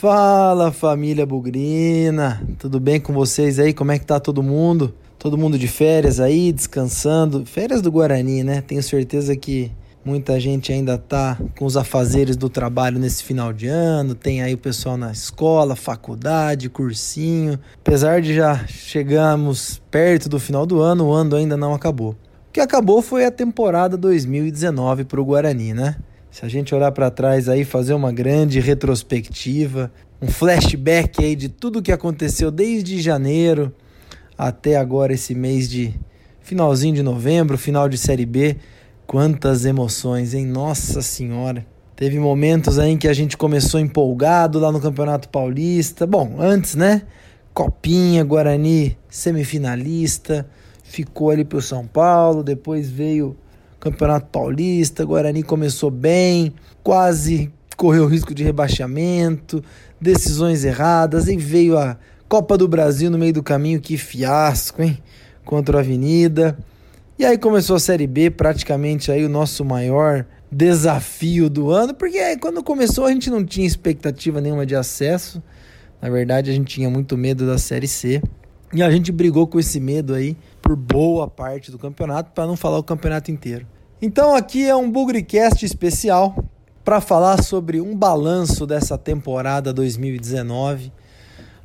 Fala família Bugrina, tudo bem com vocês aí? Como é que tá todo mundo? Todo mundo de férias aí, descansando. Férias do Guarani, né? Tenho certeza que muita gente ainda tá com os afazeres do trabalho nesse final de ano. Tem aí o pessoal na escola, faculdade, cursinho. Apesar de já chegamos perto do final do ano, o ano ainda não acabou. O que acabou foi a temporada 2019 para o Guarani, né? Se a gente olhar para trás aí, fazer uma grande retrospectiva, um flashback aí de tudo que aconteceu desde janeiro até agora esse mês de finalzinho de novembro, final de série B, quantas emoções, hein? Nossa Senhora. Teve momentos aí em que a gente começou empolgado lá no Campeonato Paulista. Bom, antes, né? Copinha, Guarani semifinalista, ficou ali pro São Paulo, depois veio Campeonato Paulista, Guarani começou bem, quase correu risco de rebaixamento, decisões erradas, e veio a Copa do Brasil no meio do caminho, que fiasco, hein? Contra a Avenida. E aí começou a Série B, praticamente aí o nosso maior desafio do ano, porque quando começou a gente não tinha expectativa nenhuma de acesso. Na verdade, a gente tinha muito medo da Série C. E a gente brigou com esse medo aí por boa parte do campeonato, para não falar o campeonato inteiro. Então aqui é um Bugrecast especial para falar sobre um balanço dessa temporada 2019.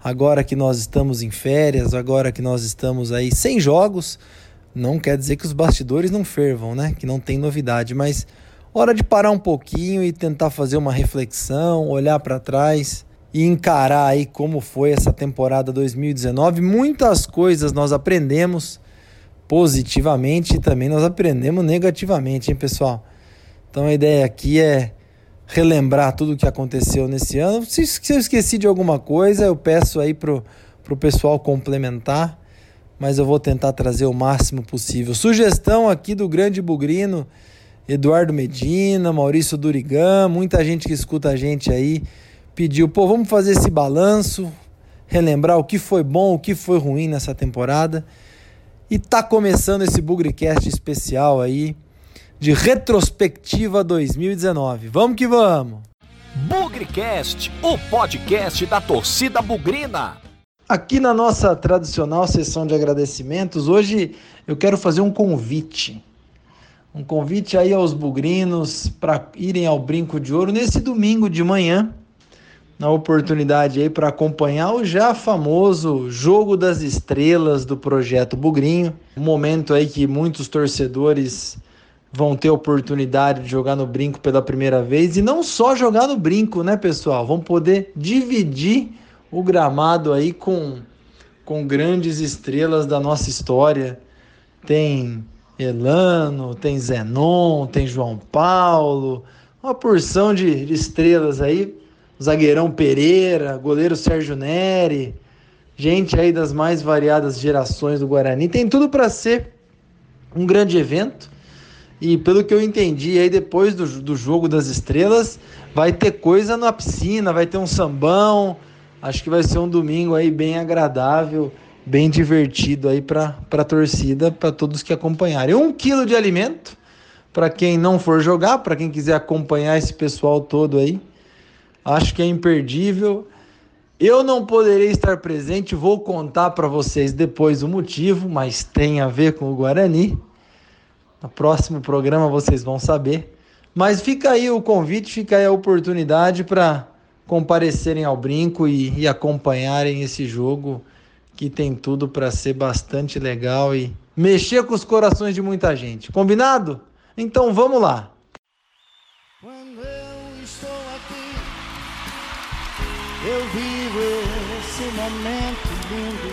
Agora que nós estamos em férias, agora que nós estamos aí sem jogos, não quer dizer que os bastidores não fervam, né? Que não tem novidade, mas hora de parar um pouquinho e tentar fazer uma reflexão, olhar para trás e encarar aí como foi essa temporada 2019. Muitas coisas nós aprendemos positivamente e também nós aprendemos negativamente, hein, pessoal? Então a ideia aqui é relembrar tudo o que aconteceu nesse ano. Se, se eu esqueci de alguma coisa, eu peço aí pro, pro pessoal complementar, mas eu vou tentar trazer o máximo possível. Sugestão aqui do grande bugrino Eduardo Medina, Maurício Durigan, muita gente que escuta a gente aí pediu, pô, vamos fazer esse balanço, relembrar o que foi bom, o que foi ruim nessa temporada. E tá começando esse Bugrecast especial aí de retrospectiva 2019. Vamos que vamos! Bugrecast, o podcast da torcida bugrina. Aqui na nossa tradicional sessão de agradecimentos, hoje eu quero fazer um convite. Um convite aí aos bugrinos para irem ao Brinco de Ouro nesse domingo de manhã na oportunidade aí para acompanhar o já famoso Jogo das Estrelas do projeto Bugrinho, um momento aí que muitos torcedores vão ter oportunidade de jogar no brinco pela primeira vez e não só jogar no brinco, né, pessoal? Vão poder dividir o gramado aí com com grandes estrelas da nossa história. Tem Elano, tem Zenon, tem João Paulo, uma porção de, de estrelas aí zagueirão Pereira, goleiro Sérgio Neri, gente aí das mais variadas gerações do Guarani. Tem tudo para ser um grande evento. E pelo que eu entendi aí depois do, do jogo das estrelas, vai ter coisa na piscina, vai ter um sambão. Acho que vai ser um domingo aí bem agradável, bem divertido aí para a torcida, para todos que acompanharem. Um quilo de alimento para quem não for jogar, para quem quiser acompanhar esse pessoal todo aí. Acho que é imperdível. Eu não poderei estar presente, vou contar para vocês depois o motivo, mas tem a ver com o Guarani. No próximo programa vocês vão saber. Mas fica aí o convite, fica aí a oportunidade para comparecerem ao brinco e, e acompanharem esse jogo que tem tudo para ser bastante legal e mexer com os corações de muita gente. Combinado? Então vamos lá. Eu vivo esse momento lindo.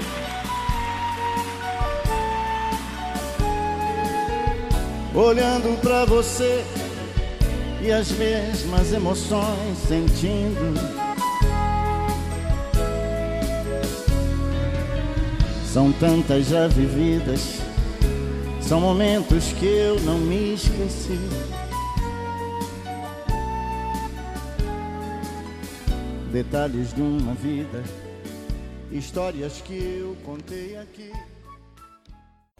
Olhando para você e as mesmas emoções sentindo. São tantas já vividas, são momentos que eu não me esqueci. Detalhes de uma vida, histórias que eu contei aqui.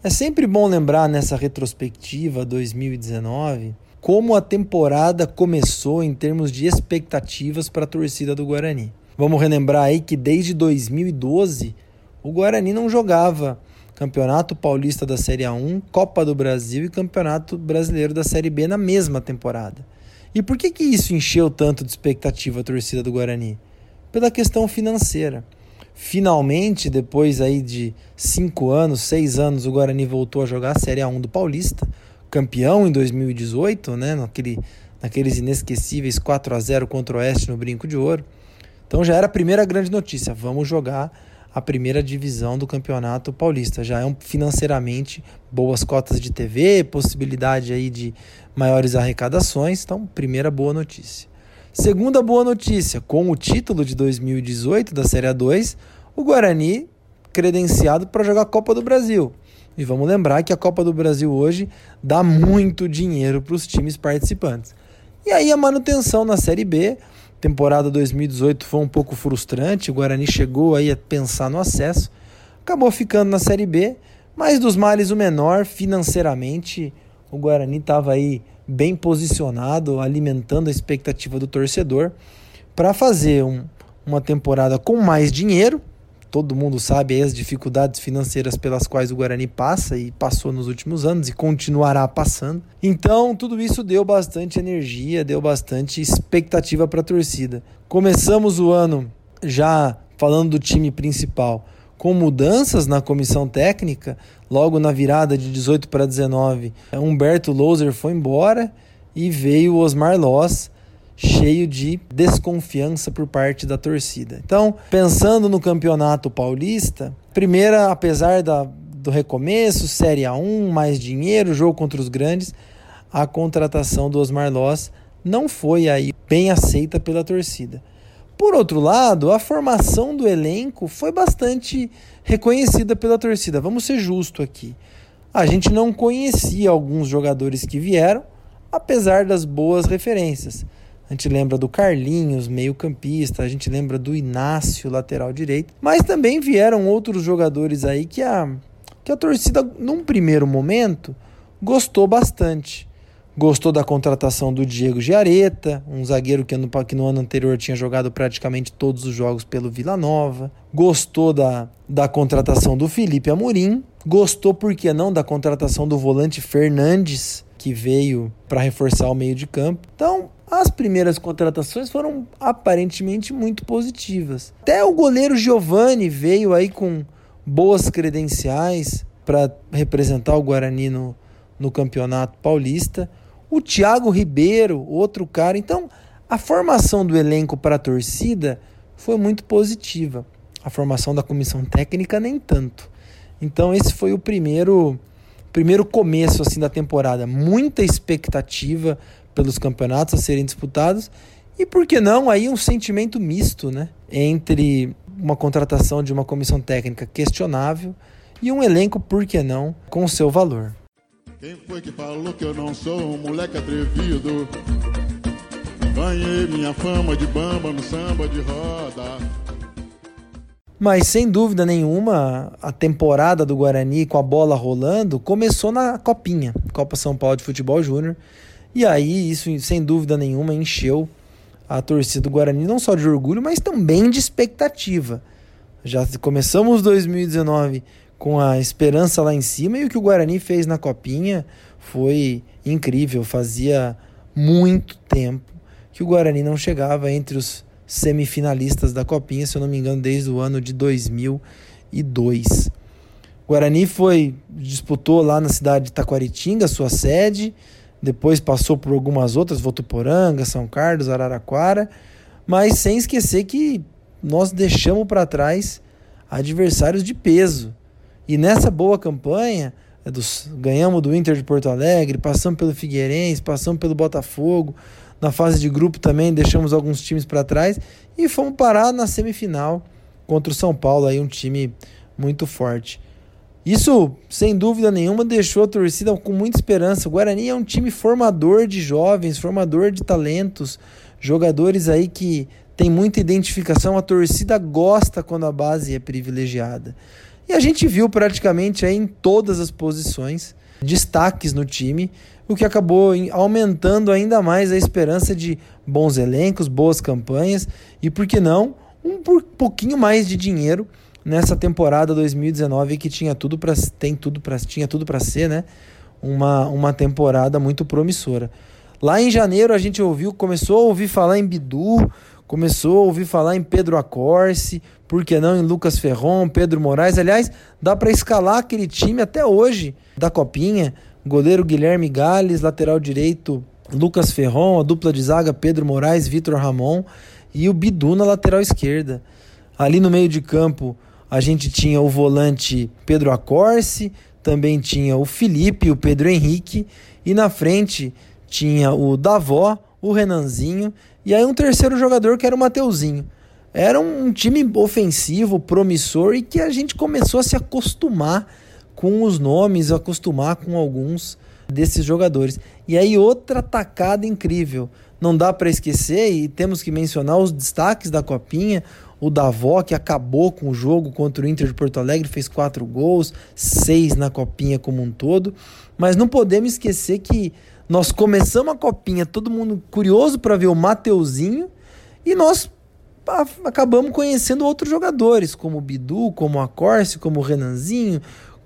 É sempre bom lembrar nessa retrospectiva 2019 como a temporada começou em termos de expectativas para a torcida do Guarani. Vamos relembrar aí que desde 2012 o Guarani não jogava Campeonato Paulista da Série A1, Copa do Brasil e Campeonato Brasileiro da Série B na mesma temporada. E por que, que isso encheu tanto de expectativa a torcida do Guarani? Pela questão financeira. Finalmente, depois aí de cinco anos, seis anos, o Guarani voltou a jogar a Série A1 do Paulista, campeão em 2018, né, naquele, naqueles inesquecíveis 4 a 0 contra o Oeste no Brinco de Ouro. Então já era a primeira grande notícia, vamos jogar a primeira divisão do Campeonato Paulista. Já é um, financeiramente boas cotas de TV, possibilidade aí de maiores arrecadações. Então, primeira boa notícia. Segunda boa notícia, com o título de 2018 da Série A2, o Guarani credenciado para jogar a Copa do Brasil. E vamos lembrar que a Copa do Brasil hoje dá muito dinheiro para os times participantes. E aí a manutenção na Série B, temporada 2018 foi um pouco frustrante, o Guarani chegou aí a pensar no acesso, acabou ficando na Série B, mas dos males o menor, financeiramente, o Guarani estava aí bem posicionado, alimentando a expectativa do torcedor para fazer um, uma temporada com mais dinheiro. Todo mundo sabe as dificuldades financeiras pelas quais o Guarani passa e passou nos últimos anos e continuará passando. Então, tudo isso deu bastante energia, deu bastante expectativa para a torcida. Começamos o ano já falando do time principal, com mudanças na comissão técnica, logo na virada de 18 para 19, Humberto Louser foi embora e veio Osmar Loss, cheio de desconfiança por parte da torcida. Então, pensando no campeonato paulista, primeira, apesar da, do recomeço, Série A1, mais dinheiro, jogo contra os grandes, a contratação do Osmar Loss não foi aí bem aceita pela torcida. Por outro lado, a formação do elenco foi bastante reconhecida pela torcida. Vamos ser justo aqui. A gente não conhecia alguns jogadores que vieram, apesar das boas referências. A gente lembra do Carlinhos, meio-campista, a gente lembra do Inácio, lateral direito, mas também vieram outros jogadores aí que a, que a torcida, num primeiro momento, gostou bastante. Gostou da contratação do Diego Giareta, um zagueiro que no, que no ano anterior tinha jogado praticamente todos os jogos pelo Vila Nova. Gostou da, da contratação do Felipe Amorim. Gostou, por que não, da contratação do volante Fernandes, que veio para reforçar o meio de campo. Então, as primeiras contratações foram aparentemente muito positivas. Até o goleiro Giovani veio aí com boas credenciais para representar o Guarani no, no Campeonato Paulista o Thiago Ribeiro, outro cara. Então, a formação do elenco para a torcida foi muito positiva. A formação da comissão técnica nem tanto. Então, esse foi o primeiro primeiro começo assim da temporada. Muita expectativa pelos campeonatos a serem disputados e por que não aí um sentimento misto, né, entre uma contratação de uma comissão técnica questionável e um elenco, por que não, com seu valor. Quem foi que falou que eu não sou um moleque atrevido? Ganhei minha fama de bamba no samba de roda. Mas sem dúvida nenhuma, a temporada do Guarani com a bola rolando começou na Copinha, Copa São Paulo de Futebol Júnior. E aí, isso sem dúvida nenhuma encheu a torcida do Guarani não só de orgulho, mas também de expectativa. Já começamos 2019 com a esperança lá em cima e o que o Guarani fez na Copinha foi incrível. Fazia muito tempo que o Guarani não chegava entre os semifinalistas da Copinha, se eu não me engano, desde o ano de 2002. O Guarani foi disputou lá na cidade de Taquaritinga, sua sede, depois passou por algumas outras, Votuporanga, São Carlos, Araraquara, mas sem esquecer que nós deixamos para trás adversários de peso. E nessa boa campanha, é dos, ganhamos do Inter de Porto Alegre, passamos pelo Figueirense, passamos pelo Botafogo. Na fase de grupo também deixamos alguns times para trás e fomos parar na semifinal contra o São Paulo, aí um time muito forte. Isso, sem dúvida nenhuma, deixou a torcida com muita esperança. O Guarani é um time formador de jovens, formador de talentos, jogadores aí que tem muita identificação. A torcida gosta quando a base é privilegiada. E a gente viu praticamente aí em todas as posições destaques no time, o que acabou aumentando ainda mais a esperança de bons elencos, boas campanhas e, por que não, um pouquinho mais de dinheiro nessa temporada 2019 que tinha tudo para tem tudo para tinha tudo para ser, né? Uma, uma temporada muito promissora. Lá em janeiro a gente ouviu, começou a ouvir falar em Bidu, começou a ouvir falar em Pedro Acorce, por que não em Lucas Ferron, Pedro Moraes. Aliás, dá para escalar aquele time até hoje da Copinha. Goleiro Guilherme Gales, lateral direito Lucas Ferron, a dupla de zaga Pedro Moraes, Vitor Ramon e o Bidu na lateral esquerda. Ali no meio de campo a gente tinha o volante Pedro Acorce, também tinha o Felipe, o Pedro Henrique e na frente tinha o Davó, o Renanzinho e aí um terceiro jogador que era o Mateuzinho. Era um time ofensivo, promissor e que a gente começou a se acostumar com os nomes, acostumar com alguns desses jogadores. E aí outra tacada incrível. Não dá para esquecer e temos que mencionar os destaques da Copinha. O Davó, que acabou com o jogo contra o Inter de Porto Alegre, fez quatro gols, seis na Copinha como um todo. Mas não podemos esquecer que nós começamos a Copinha, todo mundo curioso para ver o Mateuzinho, e nós acabamos conhecendo outros jogadores, como o Bidu, como a Corse, como o Renanzinho,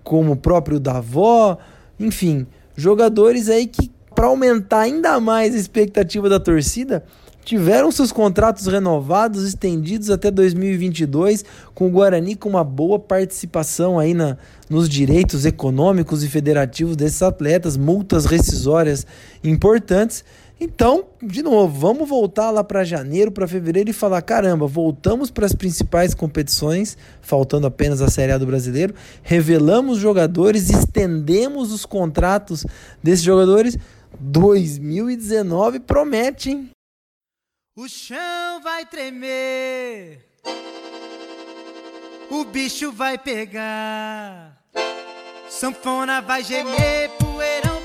como o próprio Davó, enfim, jogadores aí que, para aumentar ainda mais a expectativa da torcida, tiveram seus contratos renovados, estendidos até 2022, com o Guarani com uma boa participação aí na, nos direitos econômicos e federativos desses atletas, multas rescisórias importantes então, de novo, vamos voltar lá para janeiro, para fevereiro e falar: caramba, voltamos para as principais competições, faltando apenas a Série A do brasileiro, revelamos jogadores, estendemos os contratos desses jogadores. 2019 promete, hein? O chão vai tremer, o bicho vai pegar, sanfona vai gemer, poeirão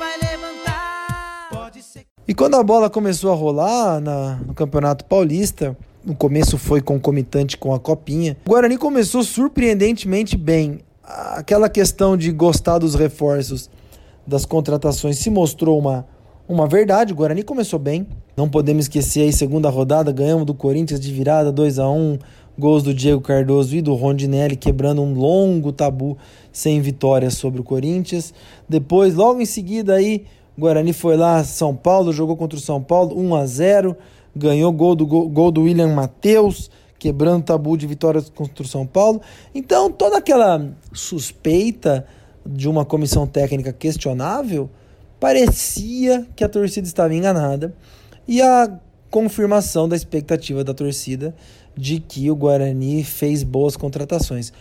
E quando a bola começou a rolar na, no Campeonato Paulista, no começo foi concomitante com a Copinha, o Guarani começou surpreendentemente bem. Aquela questão de gostar dos reforços das contratações se mostrou uma, uma verdade. O Guarani começou bem. Não podemos esquecer aí, segunda rodada, ganhamos do Corinthians de virada 2 a 1 gols do Diego Cardoso e do Rondinelli, quebrando um longo tabu sem vitória sobre o Corinthians. Depois, logo em seguida aí, Guarani foi lá, São Paulo, jogou contra o São Paulo, 1 a 0 ganhou gol do, gol do William Matheus, quebrando o tabu de vitórias contra o São Paulo. Então, toda aquela suspeita de uma comissão técnica questionável, parecia que a torcida estava enganada. E a confirmação da expectativa da torcida de que o Guarani fez boas contratações.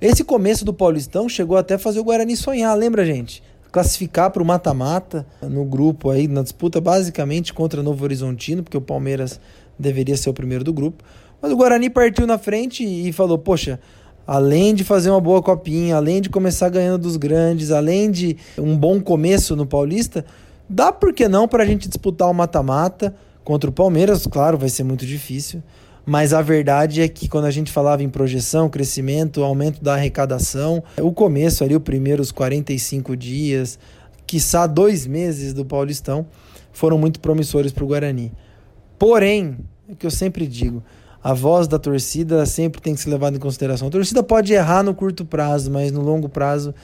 Esse começo do Paulistão chegou até a fazer o Guarani sonhar, lembra, gente? Classificar para o mata-mata no grupo aí, na disputa basicamente contra Novo Horizontino, porque o Palmeiras deveria ser o primeiro do grupo. Mas o Guarani partiu na frente e falou: Poxa, além de fazer uma boa copinha, além de começar ganhando dos grandes, além de um bom começo no Paulista, dá por que não para a gente disputar o mata-mata contra o Palmeiras? Claro, vai ser muito difícil. Mas a verdade é que quando a gente falava em projeção, crescimento, aumento da arrecadação, o começo ali, os primeiros 45 dias, quiçá dois meses do Paulistão, foram muito promissores para o Guarani. Porém, é o que eu sempre digo, a voz da torcida sempre tem que ser levada em consideração. A torcida pode errar no curto prazo, mas no longo prazo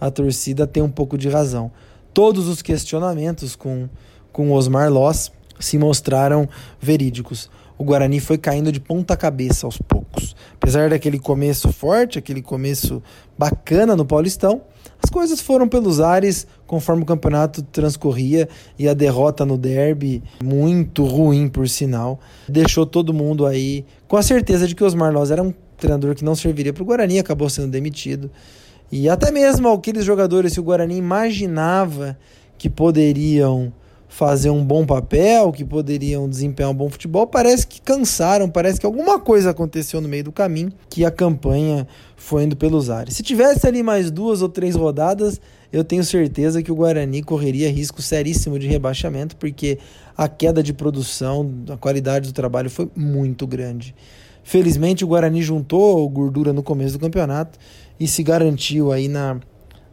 a torcida tem um pouco de razão. Todos os questionamentos com, com Osmar Loss se mostraram verídicos o Guarani foi caindo de ponta cabeça aos poucos. Apesar daquele começo forte, aquele começo bacana no Paulistão, as coisas foram pelos ares conforme o campeonato transcorria e a derrota no derby, muito ruim por sinal, deixou todo mundo aí com a certeza de que Osmar Loz era um treinador que não serviria para o Guarani, acabou sendo demitido. E até mesmo aqueles jogadores que o Guarani imaginava que poderiam fazer um bom papel, que poderiam desempenhar um bom futebol, parece que cansaram, parece que alguma coisa aconteceu no meio do caminho, que a campanha foi indo pelos ares. Se tivesse ali mais duas ou três rodadas, eu tenho certeza que o Guarani correria risco seríssimo de rebaixamento, porque a queda de produção, a qualidade do trabalho foi muito grande. Felizmente o Guarani juntou gordura no começo do campeonato e se garantiu aí na,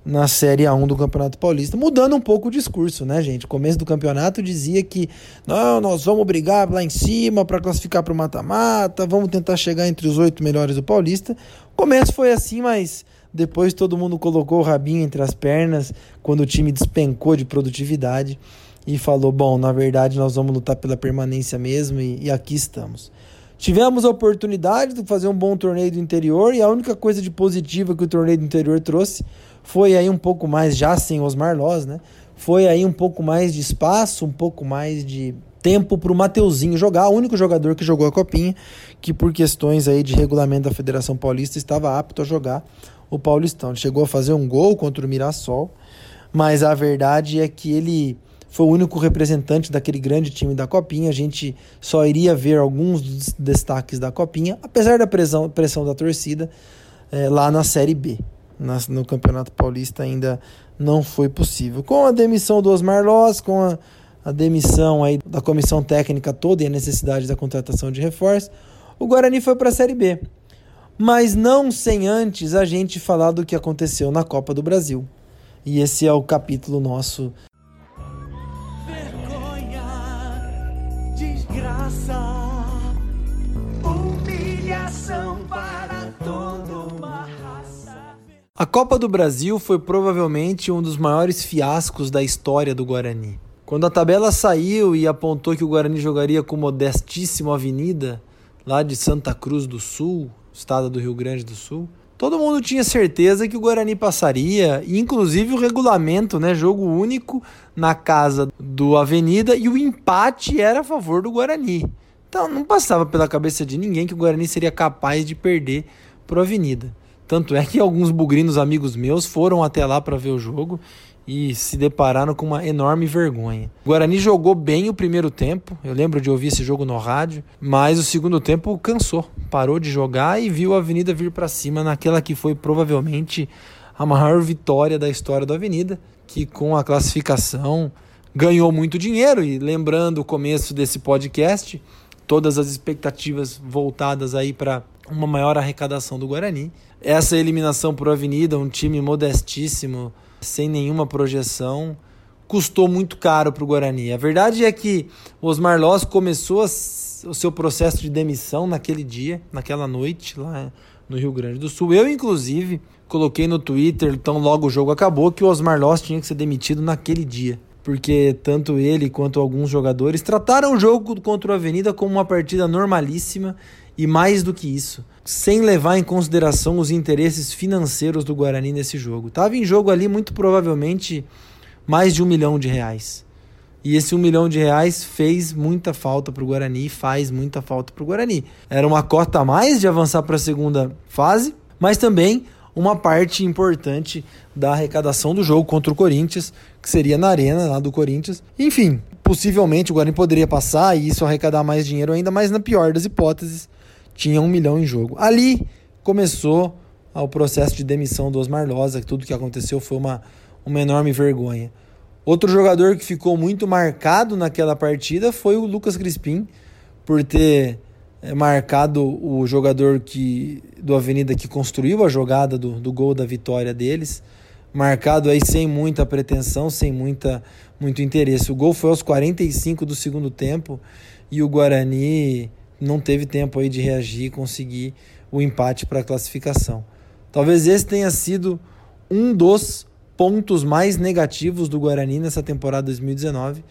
na Série A1 do Campeonato Paulista, mudando um pouco o discurso, né, gente? Começo do campeonato dizia que não, nós vamos brigar lá em cima para classificar para o mata-mata, vamos tentar chegar entre os oito melhores do Paulista. O começo foi assim, mas depois todo mundo colocou o rabinho entre as pernas quando o time despencou de produtividade e falou: bom, na verdade nós vamos lutar pela permanência mesmo e, e aqui estamos. Tivemos a oportunidade de fazer um bom torneio do interior e a única coisa de positiva que o torneio do interior trouxe foi aí um pouco mais, já sem Osmar Loz, né? Foi aí um pouco mais de espaço, um pouco mais de tempo para o Mateuzinho jogar, o único jogador que jogou a Copinha, que por questões aí de regulamento da Federação Paulista estava apto a jogar o Paulistão. Ele chegou a fazer um gol contra o Mirassol, mas a verdade é que ele foi o único representante daquele grande time da Copinha. A gente só iria ver alguns dos destaques da Copinha, apesar da pressão, pressão da torcida é, lá na Série B. No Campeonato Paulista ainda não foi possível. Com a demissão do Osmar Loss, com a, a demissão aí da comissão técnica toda e a necessidade da contratação de reforço, o Guarani foi para a Série B. Mas não sem antes a gente falar do que aconteceu na Copa do Brasil. E esse é o capítulo nosso A Copa do Brasil foi provavelmente um dos maiores fiascos da história do Guarani. Quando a tabela saiu e apontou que o Guarani jogaria com modestíssimo Avenida, lá de Santa Cruz do Sul, estado do Rio Grande do Sul, todo mundo tinha certeza que o Guarani passaria, inclusive o regulamento, né, jogo único na casa do Avenida e o empate era a favor do Guarani. Então não passava pela cabeça de ninguém que o Guarani seria capaz de perder para o Avenida. Tanto é que alguns bugrinos amigos meus foram até lá para ver o jogo e se depararam com uma enorme vergonha. O Guarani jogou bem o primeiro tempo, eu lembro de ouvir esse jogo no rádio, mas o segundo tempo cansou, parou de jogar e viu a Avenida vir para cima naquela que foi provavelmente a maior vitória da história da Avenida, que com a classificação ganhou muito dinheiro e lembrando o começo desse podcast, todas as expectativas voltadas aí para uma maior arrecadação do Guarani. Essa eliminação por Avenida, um time modestíssimo, sem nenhuma projeção, custou muito caro para o Guarani. A verdade é que o Osmar Loss começou o seu processo de demissão naquele dia, naquela noite, lá no Rio Grande do Sul. Eu, inclusive, coloquei no Twitter, tão logo o jogo acabou, que o Osmar Loss tinha que ser demitido naquele dia. Porque tanto ele quanto alguns jogadores trataram o jogo contra o Avenida como uma partida normalíssima e mais do que isso, sem levar em consideração os interesses financeiros do Guarani nesse jogo. Estava em jogo ali muito provavelmente mais de um milhão de reais. E esse um milhão de reais fez muita falta para o Guarani faz muita falta para o Guarani. Era uma cota a mais de avançar para a segunda fase, mas também uma parte importante da arrecadação do jogo contra o Corinthians, que seria na arena lá do Corinthians. Enfim, possivelmente o Guarani poderia passar e isso arrecadar mais dinheiro ainda, mas na pior das hipóteses, tinha um milhão em jogo. Ali começou o processo de demissão do Osmar Loza, tudo que aconteceu foi uma, uma enorme vergonha. Outro jogador que ficou muito marcado naquela partida foi o Lucas Crispim, por ter é, marcado o jogador que do Avenida que construiu a jogada do, do gol da vitória deles. Marcado aí sem muita pretensão, sem muita, muito interesse. O gol foi aos 45 do segundo tempo e o Guarani não teve tempo aí de reagir e conseguir o empate para a classificação. Talvez esse tenha sido um dos pontos mais negativos do Guarani nessa temporada 2019.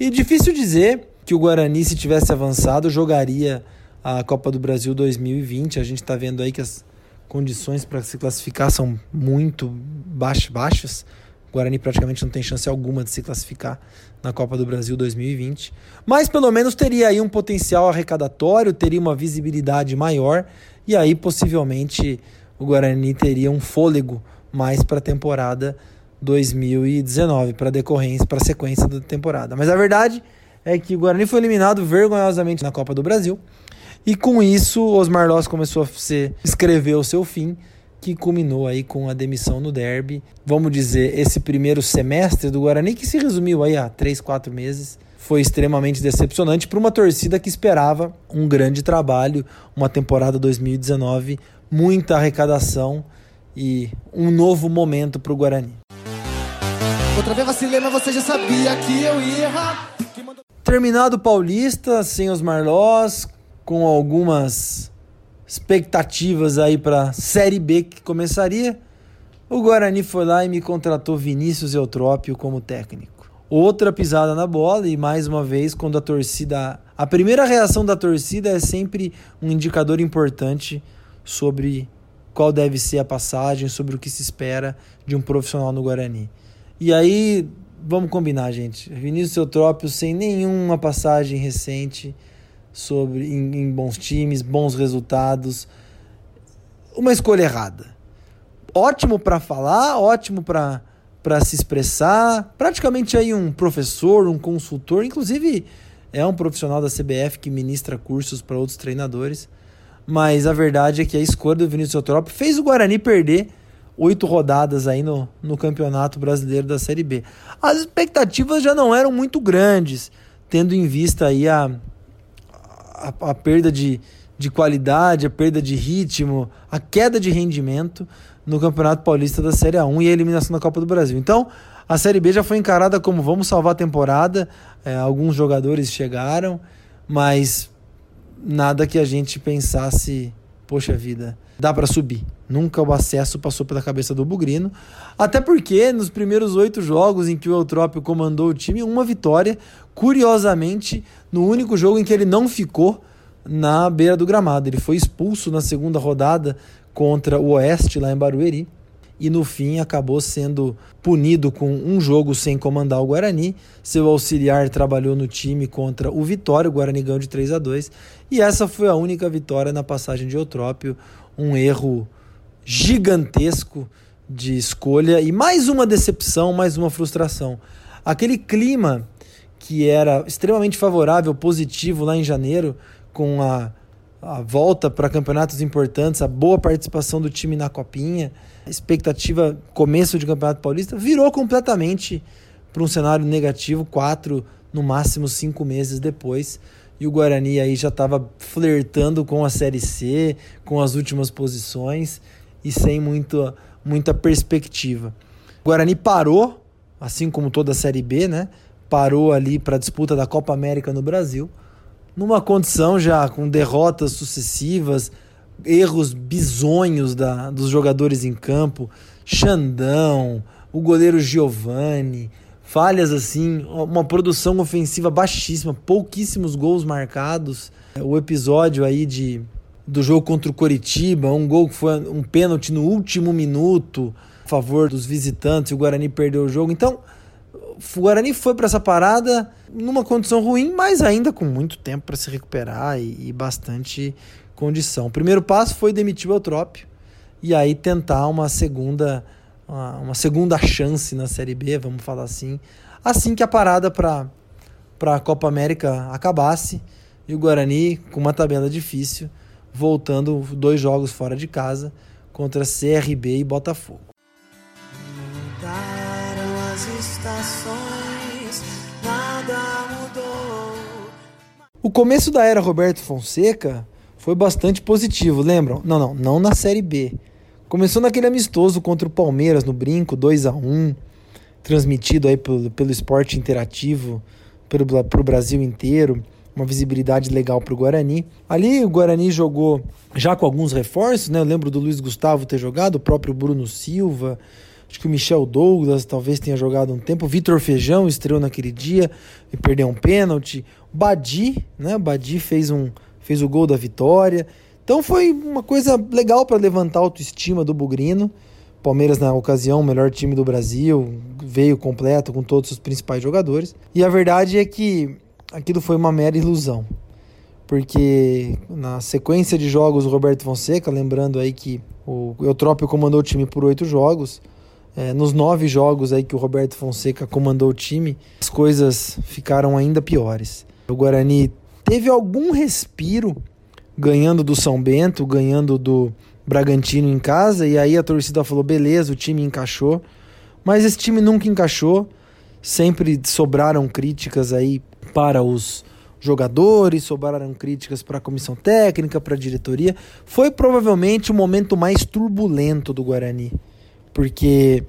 E difícil dizer que o Guarani, se tivesse avançado, jogaria a Copa do Brasil 2020. A gente está vendo aí que as condições para se classificar são muito baixas. O Guarani praticamente não tem chance alguma de se classificar na Copa do Brasil 2020. Mas pelo menos teria aí um potencial arrecadatório, teria uma visibilidade maior e aí possivelmente o Guarani teria um fôlego mais para a temporada 2019, para decorrência, para a sequência da temporada. Mas a verdade é que o Guarani foi eliminado vergonhosamente na Copa do Brasil. E com isso, Osmar Loss começou a ser, escrever o seu fim que culminou aí com a demissão no derby. Vamos dizer, esse primeiro semestre do Guarani, que se resumiu aí a três, quatro meses, foi extremamente decepcionante para uma torcida que esperava um grande trabalho, uma temporada 2019, muita arrecadação e um novo momento para o Guarani. Outra vez vacilei, mas você já sabia que eu ia errar. Terminado o Paulista, sem os Marlós, com algumas expectativas aí para Série B que começaria, o Guarani foi lá e me contratou Vinícius Eutrópio como técnico. Outra pisada na bola e mais uma vez quando a torcida, a primeira reação da torcida é sempre um indicador importante sobre qual deve ser a passagem, sobre o que se espera de um profissional no Guarani. E aí, vamos combinar, gente. Vinícius Eutrópio sem nenhuma passagem recente sobre em, em bons times, bons resultados. Uma escolha errada. Ótimo para falar, ótimo para para se expressar, praticamente aí um professor, um consultor, inclusive é um profissional da CBF que ministra cursos para outros treinadores. Mas a verdade é que a escolha do Vinícius Eutrópio fez o Guarani perder oito rodadas aí no, no Campeonato Brasileiro da Série B. As expectativas já não eram muito grandes, tendo em vista aí a, a, a perda de, de qualidade, a perda de ritmo, a queda de rendimento no Campeonato Paulista da Série A1 e a eliminação da Copa do Brasil. Então, a Série B já foi encarada como vamos salvar a temporada. É, alguns jogadores chegaram, mas nada que a gente pensasse, poxa vida, dá para subir. Nunca o acesso passou pela cabeça do Bugrino. Até porque nos primeiros oito jogos em que o Eutrópio comandou o time, uma vitória. Curiosamente, no único jogo em que ele não ficou na beira do gramado. Ele foi expulso na segunda rodada contra o Oeste, lá em Barueri. E no fim acabou sendo punido com um jogo sem comandar o Guarani. Seu auxiliar trabalhou no time contra o Vitória, o Guarani ganhou de 3 a 2 E essa foi a única vitória na passagem de Eutrópio. Um erro gigantesco de escolha e mais uma decepção, mais uma frustração. Aquele clima que era extremamente favorável, positivo lá em janeiro, com a, a volta para campeonatos importantes, a boa participação do time na Copinha, expectativa começo de Campeonato Paulista, virou completamente para um cenário negativo, quatro, no máximo cinco meses depois. E o Guarani aí já estava flertando com a Série C, com as últimas posições e sem muito, muita perspectiva. O Guarani parou, assim como toda a Série B, né? Parou ali para a disputa da Copa América no Brasil, numa condição já com derrotas sucessivas, erros bizonhos da, dos jogadores em campo, Xandão, o goleiro Giovani, falhas assim, uma produção ofensiva baixíssima, pouquíssimos gols marcados. O episódio aí de do jogo contra o Coritiba, um gol que foi um pênalti no último minuto a favor dos visitantes, o Guarani perdeu o jogo. Então, o Guarani foi para essa parada numa condição ruim, mas ainda com muito tempo para se recuperar e, e, bastante condição. O primeiro passo foi demitir o Eutrópio e aí tentar uma segunda uma, uma segunda chance na Série B, vamos falar assim, assim que a parada para a Copa América acabasse e o Guarani com uma tabela difícil voltando dois jogos fora de casa contra CRB e Botafogo. Mudaram as estações, nada mudou. O começo da era Roberto Fonseca foi bastante positivo, lembram? Não, não, não na Série B. Começou naquele amistoso contra o Palmeiras no Brinco, 2 a 1 transmitido aí pelo, pelo esporte interativo para o Brasil inteiro uma visibilidade legal para o Guarani. Ali o Guarani jogou já com alguns reforços, né? Eu lembro do Luiz Gustavo ter jogado, o próprio Bruno Silva, acho que o Michel Douglas talvez tenha jogado um tempo. Vitor Feijão estreou naquele dia e perdeu um pênalti. Badi, né? Badi fez um fez o gol da vitória. Então foi uma coisa legal para levantar a autoestima do Bugrino. Palmeiras, na ocasião, o melhor time do Brasil, veio completo com todos os principais jogadores. E a verdade é que aquilo foi uma mera ilusão. Porque na sequência de jogos, o Roberto Fonseca, lembrando aí que o Eutrópio comandou o time por oito jogos, é, nos nove jogos aí que o Roberto Fonseca comandou o time, as coisas ficaram ainda piores. O Guarani teve algum respiro ganhando do São Bento, ganhando do Bragantino em casa, e aí a torcida falou: beleza, o time encaixou. Mas esse time nunca encaixou, sempre sobraram críticas aí para os, jogadores, sobraram críticas para a comissão técnica, para a diretoria. Foi provavelmente o momento mais turbulento do Guarani, porque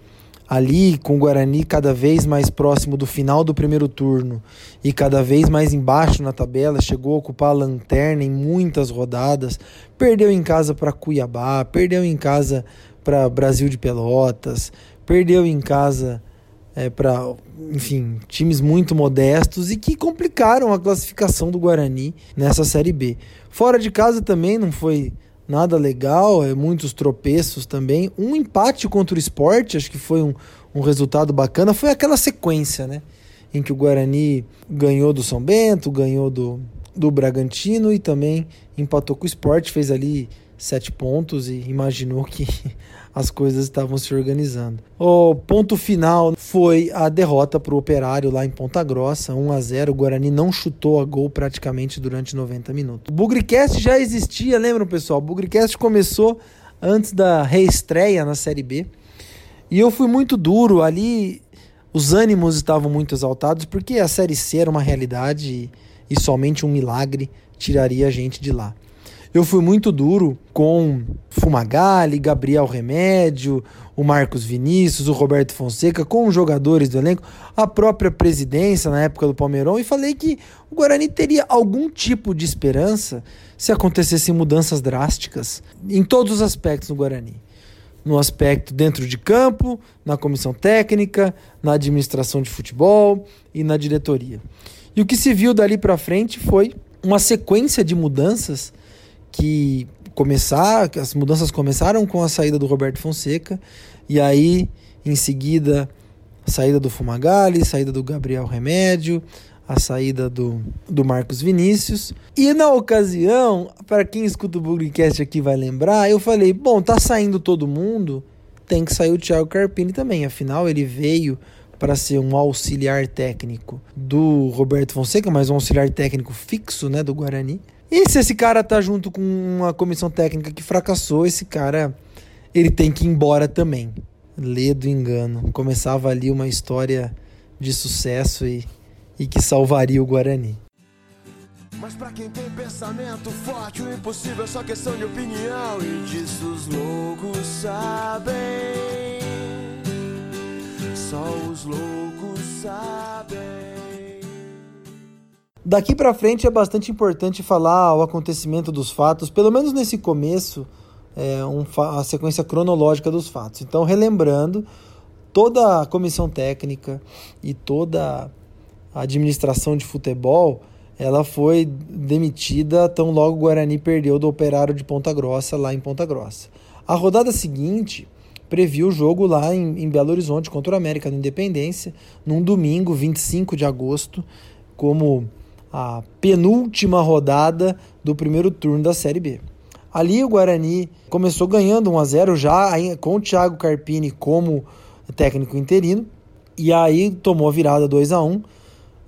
ali com o Guarani cada vez mais próximo do final do primeiro turno e cada vez mais embaixo na tabela, chegou a ocupar a lanterna em muitas rodadas, perdeu em casa para Cuiabá, perdeu em casa para Brasil de Pelotas, perdeu em casa é, para, enfim, times muito modestos e que complicaram a classificação do Guarani nessa Série B. Fora de casa também não foi nada legal, é, muitos tropeços também. Um empate contra o esporte, acho que foi um, um resultado bacana. Foi aquela sequência, né? Em que o Guarani ganhou do São Bento, ganhou do, do Bragantino e também empatou com o esporte, fez ali sete pontos e imaginou que as coisas estavam se organizando. O ponto final foi a derrota para o Operário lá em Ponta Grossa, 1 a 0. O Guarani não chutou a gol praticamente durante 90 minutos. O Bugricast já existia, lembram pessoal? O Bugricast começou antes da reestreia na Série B. E eu fui muito duro ali. Os ânimos estavam muito exaltados porque a Série C era uma realidade e somente um milagre tiraria a gente de lá. Eu fui muito duro com Fumagalli, Gabriel Remédio, o Marcos Vinícius, o Roberto Fonseca, com os jogadores do elenco, a própria presidência na época do Palmeirão e falei que o Guarani teria algum tipo de esperança se acontecessem mudanças drásticas em todos os aspectos do Guarani. No aspecto dentro de campo, na comissão técnica, na administração de futebol e na diretoria. E o que se viu dali para frente foi uma sequência de mudanças que começar, as mudanças começaram com a saída do Roberto Fonseca e aí em seguida a saída do Fumagalli, saída do Gabriel Remédio, a saída do, do Marcos Vinícius. E na ocasião, para quem escuta o Bugcast aqui vai lembrar, eu falei: bom, tá saindo todo mundo, tem que sair o Thiago Carpini também. Afinal, ele veio para ser um auxiliar técnico do Roberto Fonseca, mas um auxiliar técnico fixo né, do Guarani. E se esse cara tá junto com uma comissão técnica que fracassou, esse cara ele tem que ir embora também. Lê do engano. Começava ali uma história de sucesso e, e que salvaria o Guarani. Mas pra quem tem pensamento forte, o impossível é só questão de opinião. E disso os loucos sabem. Só os loucos sabem. Daqui para frente é bastante importante falar o acontecimento dos fatos, pelo menos nesse começo, é, um, a sequência cronológica dos fatos. Então, relembrando, toda a comissão técnica e toda a administração de futebol ela foi demitida tão logo o Guarani perdeu do Operário de Ponta Grossa lá em Ponta Grossa. A rodada seguinte previu o jogo lá em, em Belo Horizonte contra o América no Independência, num domingo, 25 de agosto, como a penúltima rodada do primeiro turno da Série B. Ali o Guarani começou ganhando 1 a 0 já com o Thiago Carpini como técnico interino e aí tomou a virada 2 a 1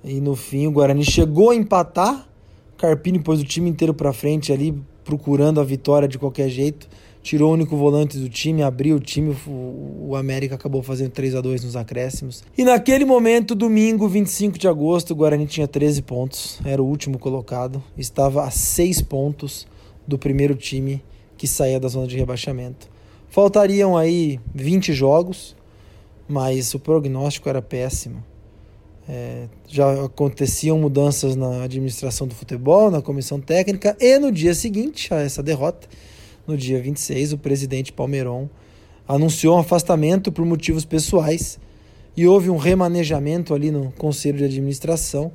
e no fim o Guarani chegou a empatar. Carpini pôs o time inteiro para frente ali procurando a vitória de qualquer jeito tirou o único volante do time, abriu o time, o, América acabou fazendo 3 a 2 nos acréscimos. E naquele momento, domingo, 25 de agosto, o Guarani tinha 13 pontos, era o último colocado, estava a 6 pontos do primeiro time que saía da zona de rebaixamento. Faltariam aí 20 jogos, mas o prognóstico era péssimo. É, já aconteciam mudanças na administração do futebol, na comissão técnica, e no dia seguinte a essa derrota, no dia 26, o presidente Palmeiron anunciou um afastamento por motivos pessoais e houve um remanejamento ali no conselho de administração.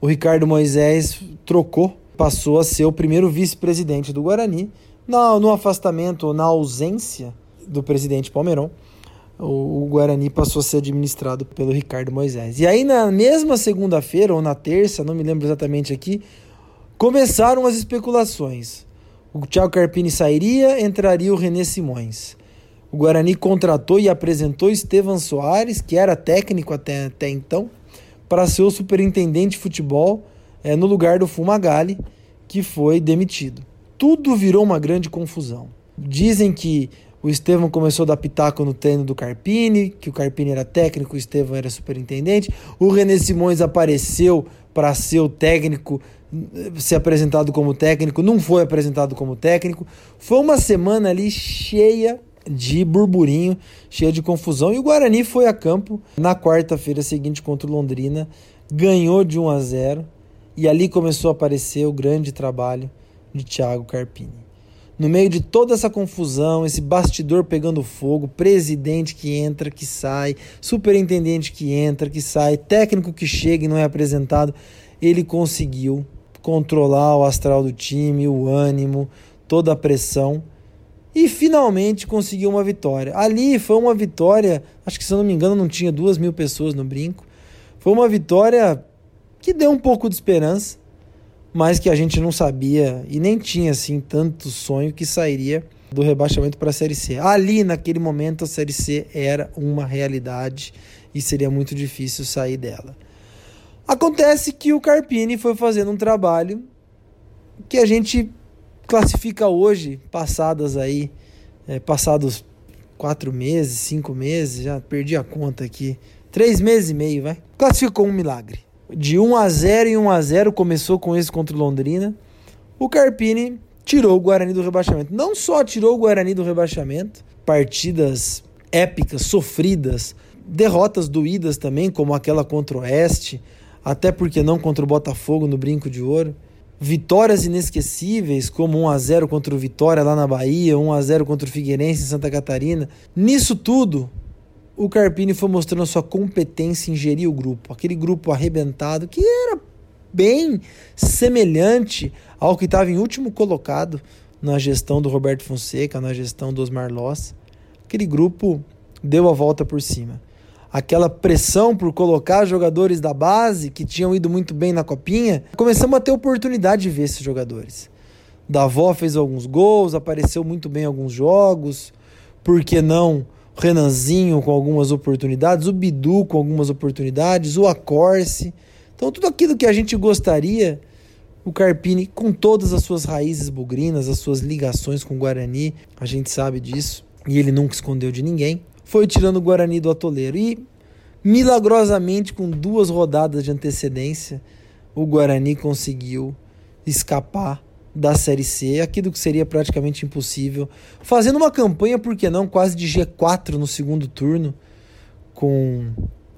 O Ricardo Moisés trocou, passou a ser o primeiro vice-presidente do Guarani. No, no afastamento na ausência do presidente Palmeiron, o, o Guarani passou a ser administrado pelo Ricardo Moisés. E aí, na mesma segunda-feira ou na terça, não me lembro exatamente aqui, começaram as especulações. O Thiago Carpini sairia, entraria o René Simões. O Guarani contratou e apresentou Estevan Soares, que era técnico até, até então, para ser o superintendente de futebol é, no lugar do Fumagalli, que foi demitido. Tudo virou uma grande confusão. Dizem que o Estevam começou a dar pitaco no treino do Carpini, que o Carpini era técnico, o Estevam era superintendente. O René Simões apareceu para ser o técnico ser apresentado como técnico, não foi apresentado como técnico. Foi uma semana ali cheia de burburinho, cheia de confusão. E o Guarani foi a campo na quarta-feira seguinte contra o Londrina, ganhou de 1 a 0 e ali começou a aparecer o grande trabalho de Thiago Carpini. No meio de toda essa confusão, esse bastidor pegando fogo, presidente que entra, que sai, superintendente que entra, que sai, técnico que chega e não é apresentado, ele conseguiu controlar o astral do time, o ânimo, toda a pressão e finalmente conseguiu uma vitória. Ali foi uma vitória, acho que se eu não me engano não tinha duas mil pessoas no brinco. Foi uma vitória que deu um pouco de esperança mas que a gente não sabia e nem tinha assim tanto sonho que sairia do rebaixamento para a Série C. Ali, naquele momento, a Série C era uma realidade e seria muito difícil sair dela. Acontece que o Carpini foi fazendo um trabalho que a gente classifica hoje, passadas aí, é, passados quatro meses, cinco meses, já perdi a conta aqui, três meses e meio, vai. Classificou um milagre de 1 a 0 em 1 a 0 começou com esse contra o Londrina. O Carpini tirou o Guarani do rebaixamento. Não só tirou o Guarani do rebaixamento, partidas épicas, sofridas, derrotas doídas também, como aquela contra o Oeste, até porque não contra o Botafogo no Brinco de Ouro. Vitórias inesquecíveis, como 1 a 0 contra o Vitória lá na Bahia, 1 a 0 contra o Figueirense em Santa Catarina. Nisso tudo, o Carpini foi mostrando a sua competência em gerir o grupo. Aquele grupo arrebentado que era bem semelhante ao que estava em último colocado na gestão do Roberto Fonseca, na gestão do Osmar Loss. Aquele grupo deu a volta por cima. Aquela pressão por colocar jogadores da base que tinham ido muito bem na copinha, começamos a ter oportunidade de ver esses jogadores. Davó fez alguns gols, apareceu muito bem em alguns jogos. Por que não Renanzinho com algumas oportunidades, o Bidu com algumas oportunidades, o Acorce. Então, tudo aquilo que a gente gostaria, o Carpini, com todas as suas raízes bugrinas, as suas ligações com o Guarani, a gente sabe disso, e ele nunca escondeu de ninguém, foi tirando o Guarani do atoleiro. E, milagrosamente, com duas rodadas de antecedência, o Guarani conseguiu escapar da Série C, aquilo que seria praticamente impossível, fazendo uma campanha, por que não, quase de G4 no segundo turno, com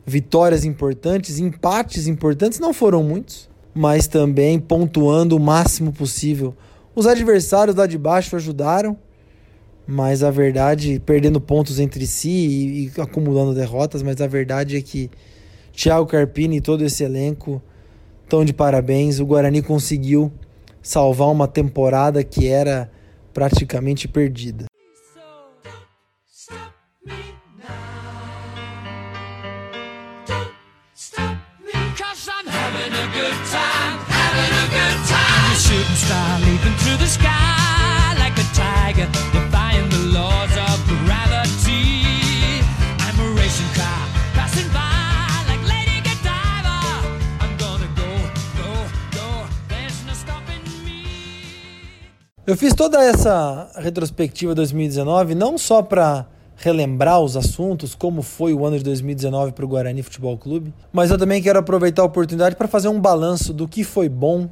vitórias importantes, empates importantes, não foram muitos, mas também pontuando o máximo possível. Os adversários lá de baixo ajudaram, mas a verdade, perdendo pontos entre si e, e acumulando derrotas, mas a verdade é que Thiago Carpini e todo esse elenco estão de parabéns. O Guarani conseguiu salvar uma temporada que era praticamente perdida. Shooting star leaping through the sky like a tiger, Eu fiz toda essa retrospectiva 2019 não só para relembrar os assuntos, como foi o ano de 2019 para o Guarani Futebol Clube, mas eu também quero aproveitar a oportunidade para fazer um balanço do que foi bom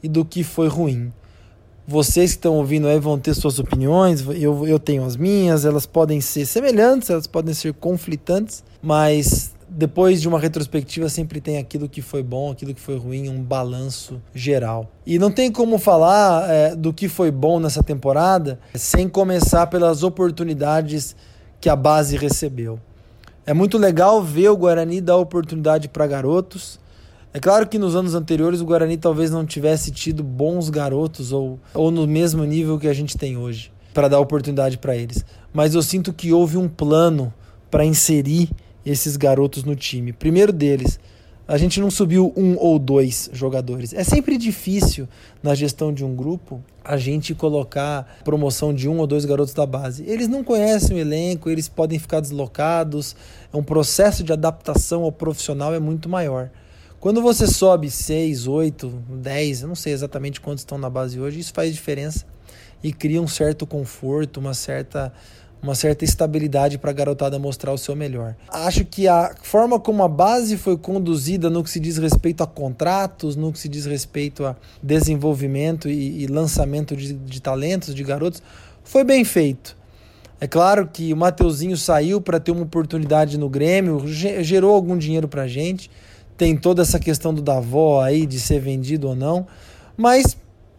e do que foi ruim. Vocês que estão ouvindo aí vão ter suas opiniões, eu, eu tenho as minhas, elas podem ser semelhantes, elas podem ser conflitantes, mas depois de uma retrospectiva sempre tem aquilo que foi bom, aquilo que foi ruim, um balanço geral. E não tem como falar é, do que foi bom nessa temporada sem começar pelas oportunidades que a base recebeu. É muito legal ver o Guarani dar oportunidade para garotos. É claro que nos anos anteriores o Guarani talvez não tivesse tido bons garotos ou, ou no mesmo nível que a gente tem hoje para dar oportunidade para eles. Mas eu sinto que houve um plano para inserir esses garotos no time. Primeiro deles, a gente não subiu um ou dois jogadores. É sempre difícil na gestão de um grupo a gente colocar promoção de um ou dois garotos da base. Eles não conhecem o elenco, eles podem ficar deslocados. É um processo de adaptação ao profissional é muito maior. Quando você sobe 6, 8, 10, eu não sei exatamente quantos estão na base hoje, isso faz diferença e cria um certo conforto, uma certa uma certa estabilidade para a garotada mostrar o seu melhor. Acho que a forma como a base foi conduzida no que se diz respeito a contratos, no que se diz respeito a desenvolvimento e, e lançamento de, de talentos, de garotos, foi bem feito. É claro que o Mateuzinho saiu para ter uma oportunidade no Grêmio, gerou algum dinheiro para a gente. Tem toda essa questão do Davó aí de ser vendido ou não. Mas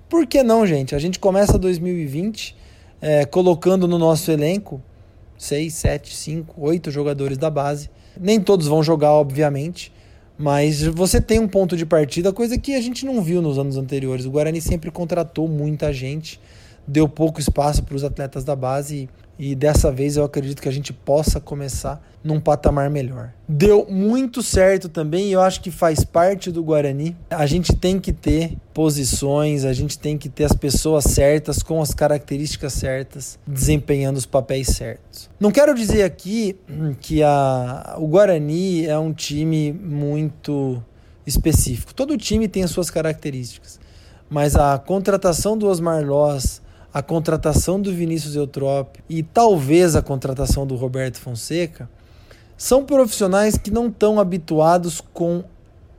por que não, gente? A gente começa 2020 é, colocando no nosso elenco 6, 7, 5, 8 jogadores da base. Nem todos vão jogar, obviamente. Mas você tem um ponto de partida, coisa que a gente não viu nos anos anteriores. O Guarani sempre contratou muita gente, deu pouco espaço para os atletas da base e dessa vez eu acredito que a gente possa começar num patamar melhor. Deu muito certo também e eu acho que faz parte do Guarani. A gente tem que ter posições, a gente tem que ter as pessoas certas, com as características certas, desempenhando os papéis certos. Não quero dizer aqui que a, o Guarani é um time muito específico. Todo time tem as suas características. Mas a contratação do Osmar Loss a contratação do Vinícius Eutrópio e talvez a contratação do Roberto Fonseca são profissionais que não estão habituados com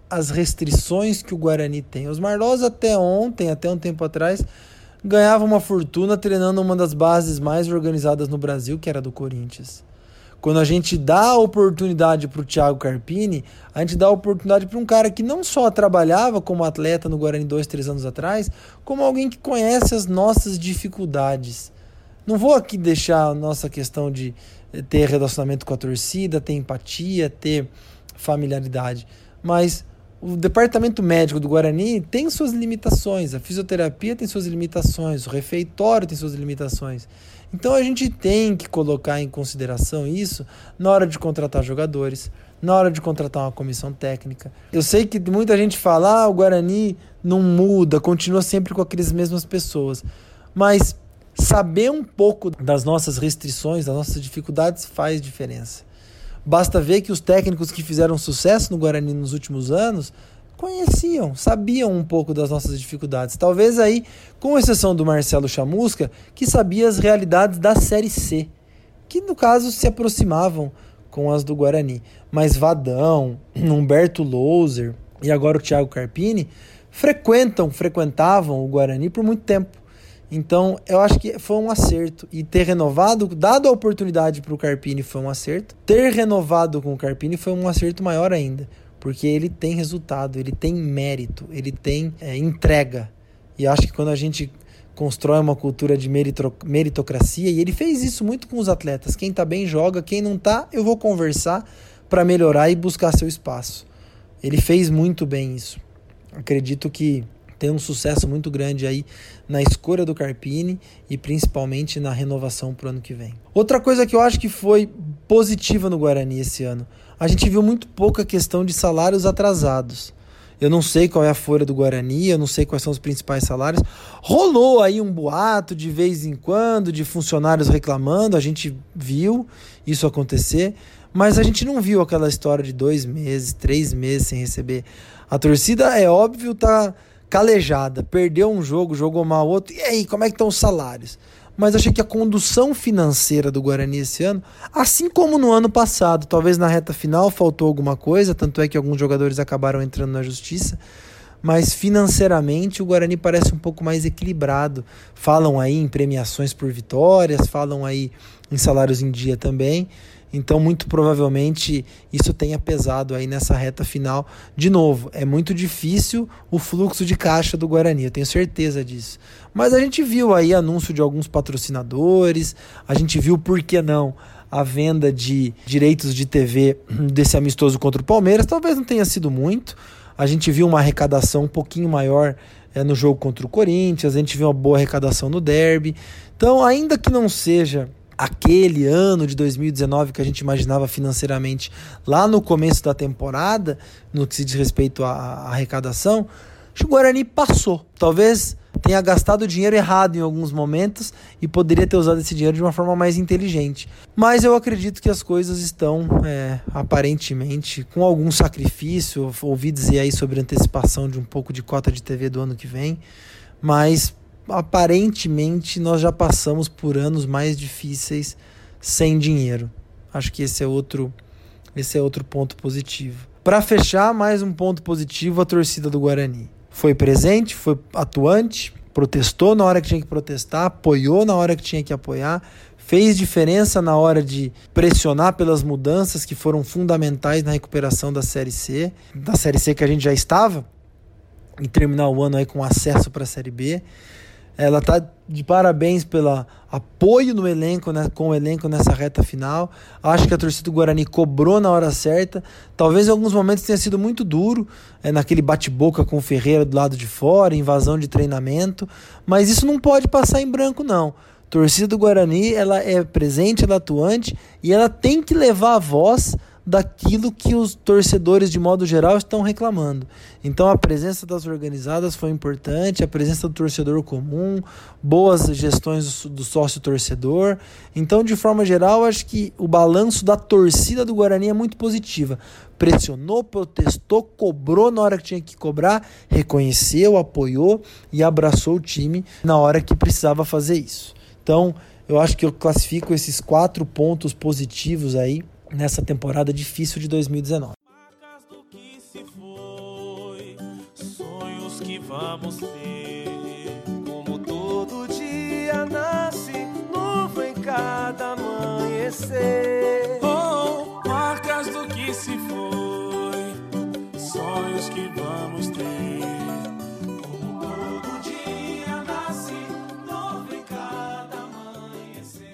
as restrições que o Guarani tem. Os Marlos até ontem, até um tempo atrás, ganhavam uma fortuna treinando uma das bases mais organizadas no Brasil, que era do Corinthians. Quando a gente dá a oportunidade para o Thiago Carpini, a gente dá a oportunidade para um cara que não só trabalhava como atleta no Guarani dois, três anos atrás, como alguém que conhece as nossas dificuldades. Não vou aqui deixar a nossa questão de ter relacionamento com a torcida, ter empatia, ter familiaridade, mas o departamento médico do Guarani tem suas limitações, a fisioterapia tem suas limitações, o refeitório tem suas limitações. Então a gente tem que colocar em consideração isso na hora de contratar jogadores, na hora de contratar uma comissão técnica. Eu sei que muita gente fala, ah, o Guarani não muda, continua sempre com aquelas mesmas pessoas. Mas saber um pouco das nossas restrições, das nossas dificuldades faz diferença. Basta ver que os técnicos que fizeram sucesso no Guarani nos últimos anos conheciam, sabiam um pouco das nossas dificuldades. Talvez aí, com exceção do Marcelo Chamusca, que sabia as realidades da Série C, que no caso se aproximavam com as do Guarani. Mas Vadão, Humberto Louser e agora o Thiago Carpini frequentam, frequentavam o Guarani por muito tempo. Então, eu acho que foi um acerto. E ter renovado, dado a oportunidade para o Carpini, foi um acerto. Ter renovado com o Carpini foi um acerto maior ainda porque ele tem resultado, ele tem mérito, ele tem é, entrega. E acho que quando a gente constrói uma cultura de meritocracia, e ele fez isso muito com os atletas: quem está bem joga, quem não está, eu vou conversar para melhorar e buscar seu espaço. Ele fez muito bem isso. Acredito que tem um sucesso muito grande aí na escolha do Carpini e principalmente na renovação para o ano que vem. Outra coisa que eu acho que foi positiva no Guarani esse ano a gente viu muito pouca questão de salários atrasados. Eu não sei qual é a folha do Guarani, eu não sei quais são os principais salários. Rolou aí um boato de vez em quando de funcionários reclamando, a gente viu isso acontecer, mas a gente não viu aquela história de dois meses, três meses sem receber. A torcida, é óbvio, tá calejada, perdeu um jogo, jogou mal outro. E aí, como é que estão os salários? Mas achei que a condução financeira do Guarani esse ano, assim como no ano passado, talvez na reta final faltou alguma coisa, tanto é que alguns jogadores acabaram entrando na justiça, mas financeiramente o Guarani parece um pouco mais equilibrado. Falam aí em premiações por vitórias, falam aí em salários em dia também. Então, muito provavelmente, isso tenha pesado aí nessa reta final. De novo, é muito difícil o fluxo de caixa do Guarani, eu tenho certeza disso. Mas a gente viu aí anúncio de alguns patrocinadores, a gente viu, por que não, a venda de direitos de TV desse amistoso contra o Palmeiras. Talvez não tenha sido muito. A gente viu uma arrecadação um pouquinho maior é, no jogo contra o Corinthians, a gente viu uma boa arrecadação no derby. Então, ainda que não seja aquele ano de 2019 que a gente imaginava financeiramente lá no começo da temporada, no que se diz respeito à arrecadação, o Guarani passou. Talvez tenha gastado dinheiro errado em alguns momentos e poderia ter usado esse dinheiro de uma forma mais inteligente. Mas eu acredito que as coisas estão, é, aparentemente, com algum sacrifício. Ouvi dizer aí sobre antecipação de um pouco de cota de TV do ano que vem, mas aparentemente nós já passamos por anos mais difíceis, sem dinheiro. Acho que esse é outro, esse é outro ponto positivo. Para fechar, mais um ponto positivo, a torcida do Guarani. Foi presente, foi atuante, protestou na hora que tinha que protestar, apoiou na hora que tinha que apoiar, fez diferença na hora de pressionar pelas mudanças que foram fundamentais na recuperação da Série C, da Série C que a gente já estava, e terminar o ano aí com acesso para a Série B. Ela está de parabéns pelo apoio no elenco, né, com o elenco nessa reta final. Acho que a torcida do Guarani cobrou na hora certa. Talvez em alguns momentos tenha sido muito duro, é, naquele bate-boca com o Ferreira do lado de fora, invasão de treinamento. Mas isso não pode passar em branco, não. Torcida do Guarani ela é presente, ela é atuante e ela tem que levar a voz daquilo que os torcedores, de modo geral, estão reclamando. Então, a presença das organizadas foi importante, a presença do torcedor comum, boas gestões do sócio-torcedor. Então, de forma geral, acho que o balanço da torcida do Guarani é muito positiva. Pressionou, protestou, cobrou na hora que tinha que cobrar, reconheceu, apoiou e abraçou o time na hora que precisava fazer isso. Então, eu acho que eu classifico esses quatro pontos positivos aí nessa temporada difícil de 2019. Marcas do que se foi, sonhos que vamos ter. Como todo dia nasce novo em cada amanhecer. Oh, marcas do que se foi, sonhos que vamos ter. Como todo dia nasce novo em cada amanhecer.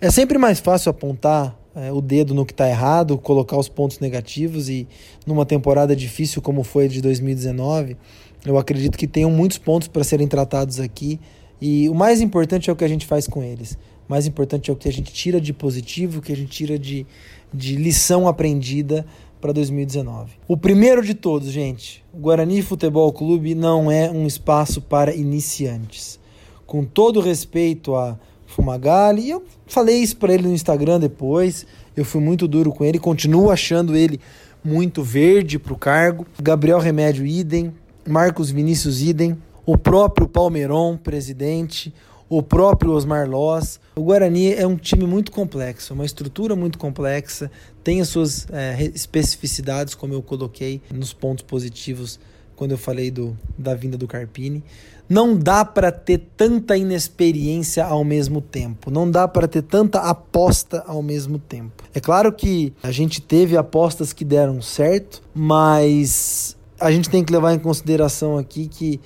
É sempre mais fácil apontar é, o dedo no que está errado, colocar os pontos negativos e numa temporada difícil como foi a de 2019, eu acredito que tenham muitos pontos para serem tratados aqui e o mais importante é o que a gente faz com eles. O mais importante é o que a gente tira de positivo, o que a gente tira de, de lição aprendida para 2019. O primeiro de todos, gente, o Guarani Futebol Clube não é um espaço para iniciantes. Com todo respeito a Fumagalli. E eu falei isso para ele no Instagram depois. Eu fui muito duro com ele, continuo achando ele muito verde para o cargo. Gabriel Remédio, idem. Marcos Vinícius, idem. O próprio Palmeiron, presidente. O próprio Osmar Loz. O Guarani é um time muito complexo, uma estrutura muito complexa, tem as suas é, especificidades, como eu coloquei nos pontos positivos quando eu falei do, da vinda do Carpini. Não dá para ter tanta inexperiência ao mesmo tempo. Não dá para ter tanta aposta ao mesmo tempo. É claro que a gente teve apostas que deram certo, mas a gente tem que levar em consideração aqui que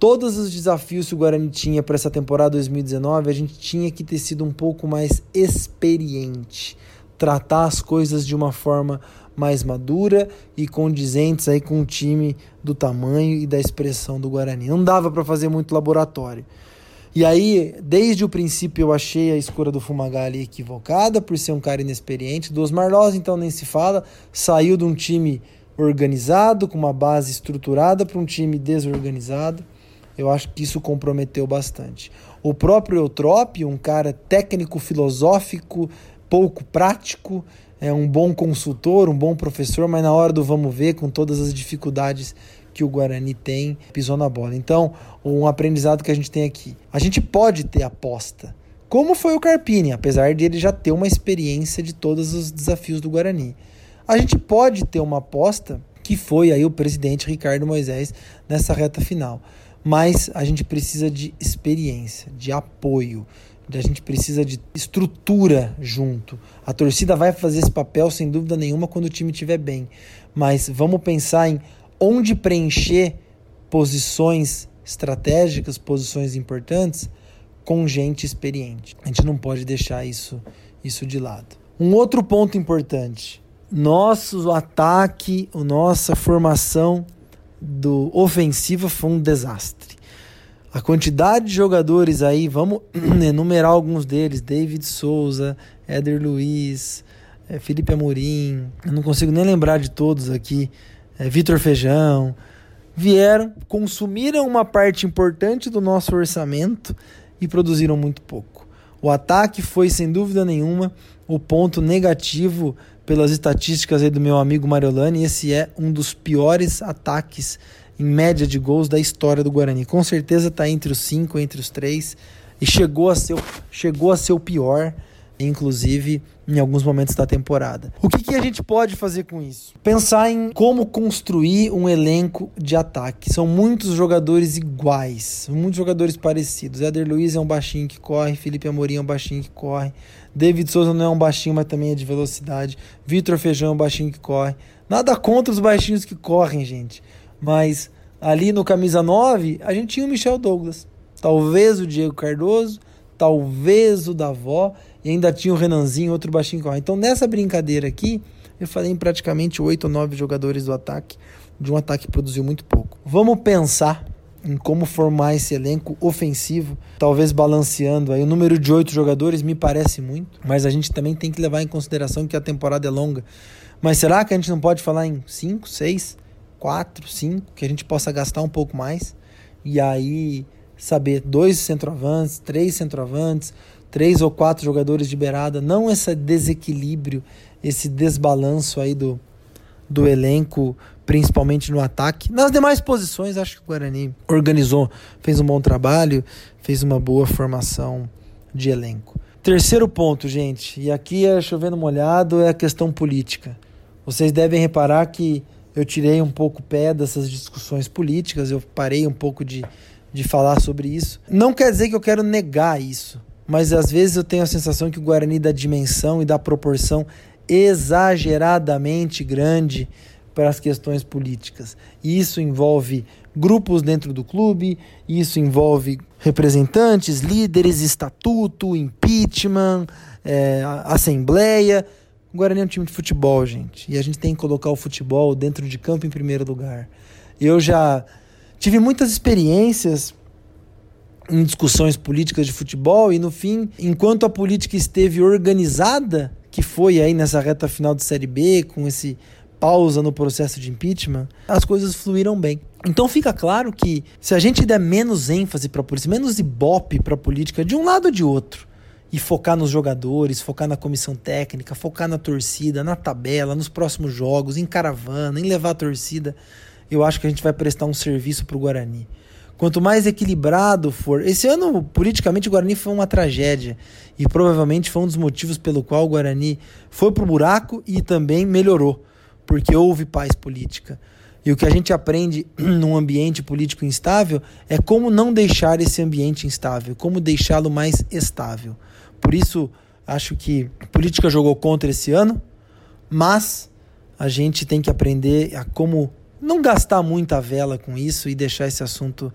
todos os desafios que o Guarani tinha para essa temporada 2019, a gente tinha que ter sido um pouco mais experiente, tratar as coisas de uma forma mais madura e condizentes aí com o time do tamanho e da expressão do Guarani. Não dava para fazer muito laboratório. E aí, desde o princípio, eu achei a escolha do Fumagalli equivocada por ser um cara inexperiente. Do Osmar então, nem se fala. Saiu de um time organizado, com uma base estruturada, para um time desorganizado. Eu acho que isso comprometeu bastante. O próprio Eutrop, um cara técnico, filosófico, pouco prático, é um bom consultor, um bom professor, mas na hora do vamos ver, com todas as dificuldades que o Guarani tem, pisou na bola. Então, um aprendizado que a gente tem aqui. A gente pode ter aposta. Como foi o Carpini, apesar de ele já ter uma experiência de todos os desafios do Guarani. A gente pode ter uma aposta que foi aí o presidente Ricardo Moisés nessa reta final. Mas a gente precisa de experiência, de apoio, a gente precisa de estrutura junto. A torcida vai fazer esse papel sem dúvida nenhuma quando o time estiver bem, mas vamos pensar em onde preencher posições estratégicas, posições importantes com gente experiente. A gente não pode deixar isso isso de lado. Um outro ponto importante, nosso ataque, a nossa formação do ofensiva foi um desastre a quantidade de jogadores aí, vamos enumerar alguns deles: David Souza, Éder Luiz, é, Felipe Amorim, eu não consigo nem lembrar de todos aqui, é, Vitor Feijão, vieram, consumiram uma parte importante do nosso orçamento e produziram muito pouco. O ataque foi, sem dúvida nenhuma, o ponto negativo pelas estatísticas aí do meu amigo Mariolani. Esse é um dos piores ataques em média de gols da história do Guarani. Com certeza está entre os cinco, entre os três. E chegou a ser, chegou a ser o pior. inclusive em alguns momentos da temporada. O que, que a gente pode fazer com isso? Pensar em como construir um elenco de ataque. São muitos jogadores iguais, muitos jogadores parecidos. Éder Luiz é um baixinho que corre, Felipe Amorim é um baixinho que corre, David Souza não é um baixinho, mas também é de velocidade. Vitor Feijão é um baixinho que corre. Nada contra os baixinhos que correm, gente. Mas ali no camisa 9, a gente tinha o Michel Douglas. Talvez o Diego Cardoso, talvez o Davó e ainda tinha o Renanzinho, outro baixinho. Então nessa brincadeira aqui, eu falei em praticamente 8 ou 9 jogadores do ataque, de um ataque que produziu muito pouco. Vamos pensar em como formar esse elenco ofensivo, talvez balanceando aí o número de oito jogadores me parece muito, mas a gente também tem que levar em consideração que a temporada é longa. Mas será que a gente não pode falar em cinco, seis, quatro, cinco, que a gente possa gastar um pouco mais e aí saber dois centroavantes, três centroavantes, três ou quatro jogadores de beirada, não esse desequilíbrio, esse desbalanço aí do, do elenco principalmente no ataque. Nas demais posições, acho que o Guarani organizou, fez um bom trabalho, fez uma boa formação de elenco. Terceiro ponto, gente, e aqui é chovendo molhado, é a questão política. Vocês devem reparar que eu tirei um pouco o pé dessas discussões políticas, eu parei um pouco de, de falar sobre isso. Não quer dizer que eu quero negar isso, mas às vezes eu tenho a sensação que o Guarani dá dimensão e dá proporção exageradamente grande para as questões políticas. E isso envolve grupos dentro do clube, isso envolve representantes, líderes, estatuto, impeachment, é, assembleia. O Guarani é um time de futebol, gente. E a gente tem que colocar o futebol dentro de campo em primeiro lugar. Eu já tive muitas experiências em discussões políticas de futebol e no fim, enquanto a política esteve organizada, que foi aí nessa reta final de Série B, com esse pausa no processo de impeachment, as coisas fluíram bem. Então fica claro que se a gente der menos ênfase para a polícia, menos ibope para a política de um lado ou de outro, e focar nos jogadores, focar na comissão técnica, focar na torcida, na tabela, nos próximos jogos, em caravana, em levar a torcida, eu acho que a gente vai prestar um serviço para o Guarani. Quanto mais equilibrado for. Esse ano, politicamente, o Guarani foi uma tragédia. E provavelmente foi um dos motivos pelo qual o Guarani foi pro buraco e também melhorou porque houve paz política. E o que a gente aprende num ambiente político instável é como não deixar esse ambiente instável, como deixá-lo mais estável. Por isso, acho que a política jogou contra esse ano, mas a gente tem que aprender a como não gastar muita vela com isso e deixar esse assunto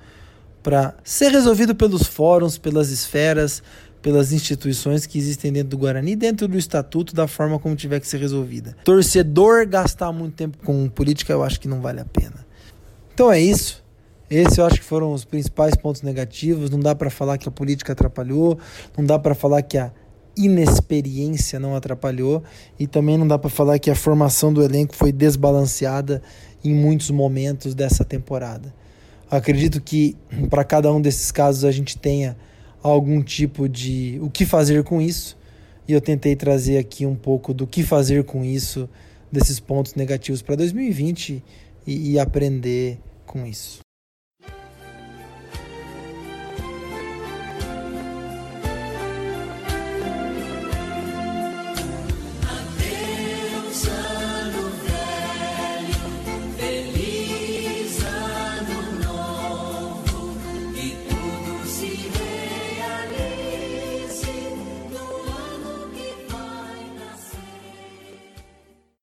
para ser resolvido pelos fóruns, pelas esferas, pelas instituições que existem dentro do Guarani, dentro do estatuto, da forma como tiver que ser resolvida. Torcedor gastar muito tempo com política, eu acho que não vale a pena. Então é isso. Esses eu acho que foram os principais pontos negativos. Não dá para falar que a política atrapalhou, não dá para falar que a inexperiência não atrapalhou e também não dá para falar que a formação do elenco foi desbalanceada em muitos momentos dessa temporada. Acredito que para cada um desses casos a gente tenha algum tipo de o que fazer com isso. E eu tentei trazer aqui um pouco do que fazer com isso, desses pontos negativos para 2020 e, e aprender com isso.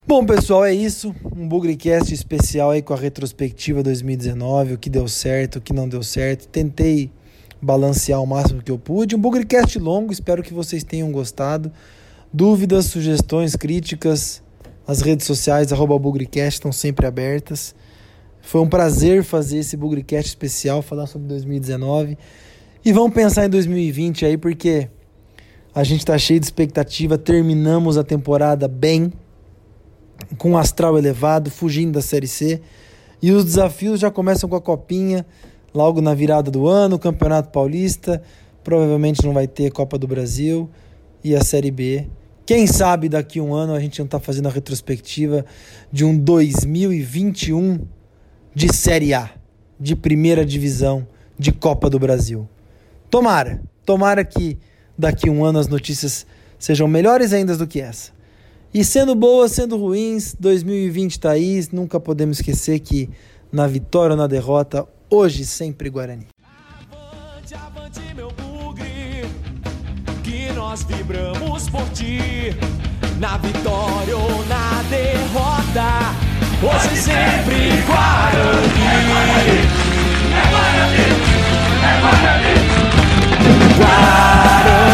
Bom, pessoal, é isso. Um Bugrecast especial aí com a retrospectiva 2019, o que deu certo, o que não deu certo. Tentei balancear o máximo que eu pude. Um Bugrecast longo, espero que vocês tenham gostado. Dúvidas, sugestões, críticas, as redes sociais, arroba Bugrecast, estão sempre abertas. Foi um prazer fazer esse Bugrecast especial, falar sobre 2019. E vamos pensar em 2020 aí, porque a gente está cheio de expectativa, terminamos a temporada bem com um astral elevado, fugindo da Série C. E os desafios já começam com a Copinha, logo na virada do ano, Campeonato Paulista, provavelmente não vai ter Copa do Brasil e a Série B. Quem sabe daqui a um ano a gente não está fazendo a retrospectiva de um 2021 de Série A, de primeira divisão, de Copa do Brasil. Tomara, tomara que daqui a um ano as notícias sejam melhores ainda do que essa. E sendo boas, sendo ruins, 2020 está aí, nunca podemos esquecer que na vitória ou na derrota, hoje sempre Guarani. Avante, avante meu bugre, que nós vibramos por ti, na vitória ou na derrota, hoje sempre Guarani. É Guarani, é Guarani, é Guarani. Guarani.